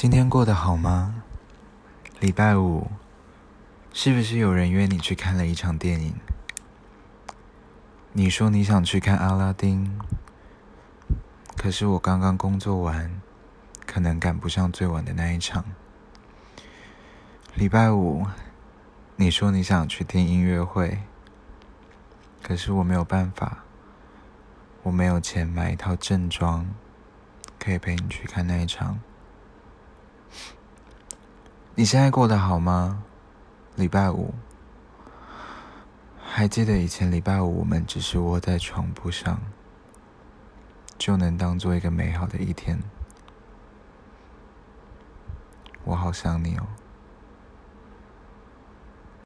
今天过得好吗？礼拜五，是不是有人约你去看了一场电影？你说你想去看阿拉丁，可是我刚刚工作完，可能赶不上最晚的那一场。礼拜五，你说你想去听音乐会，可是我没有办法，我没有钱买一套正装，可以陪你去看那一场。你现在过得好吗？礼拜五，还记得以前礼拜五我们只是窝在床铺上，就能当做一个美好的一天。我好想你哦。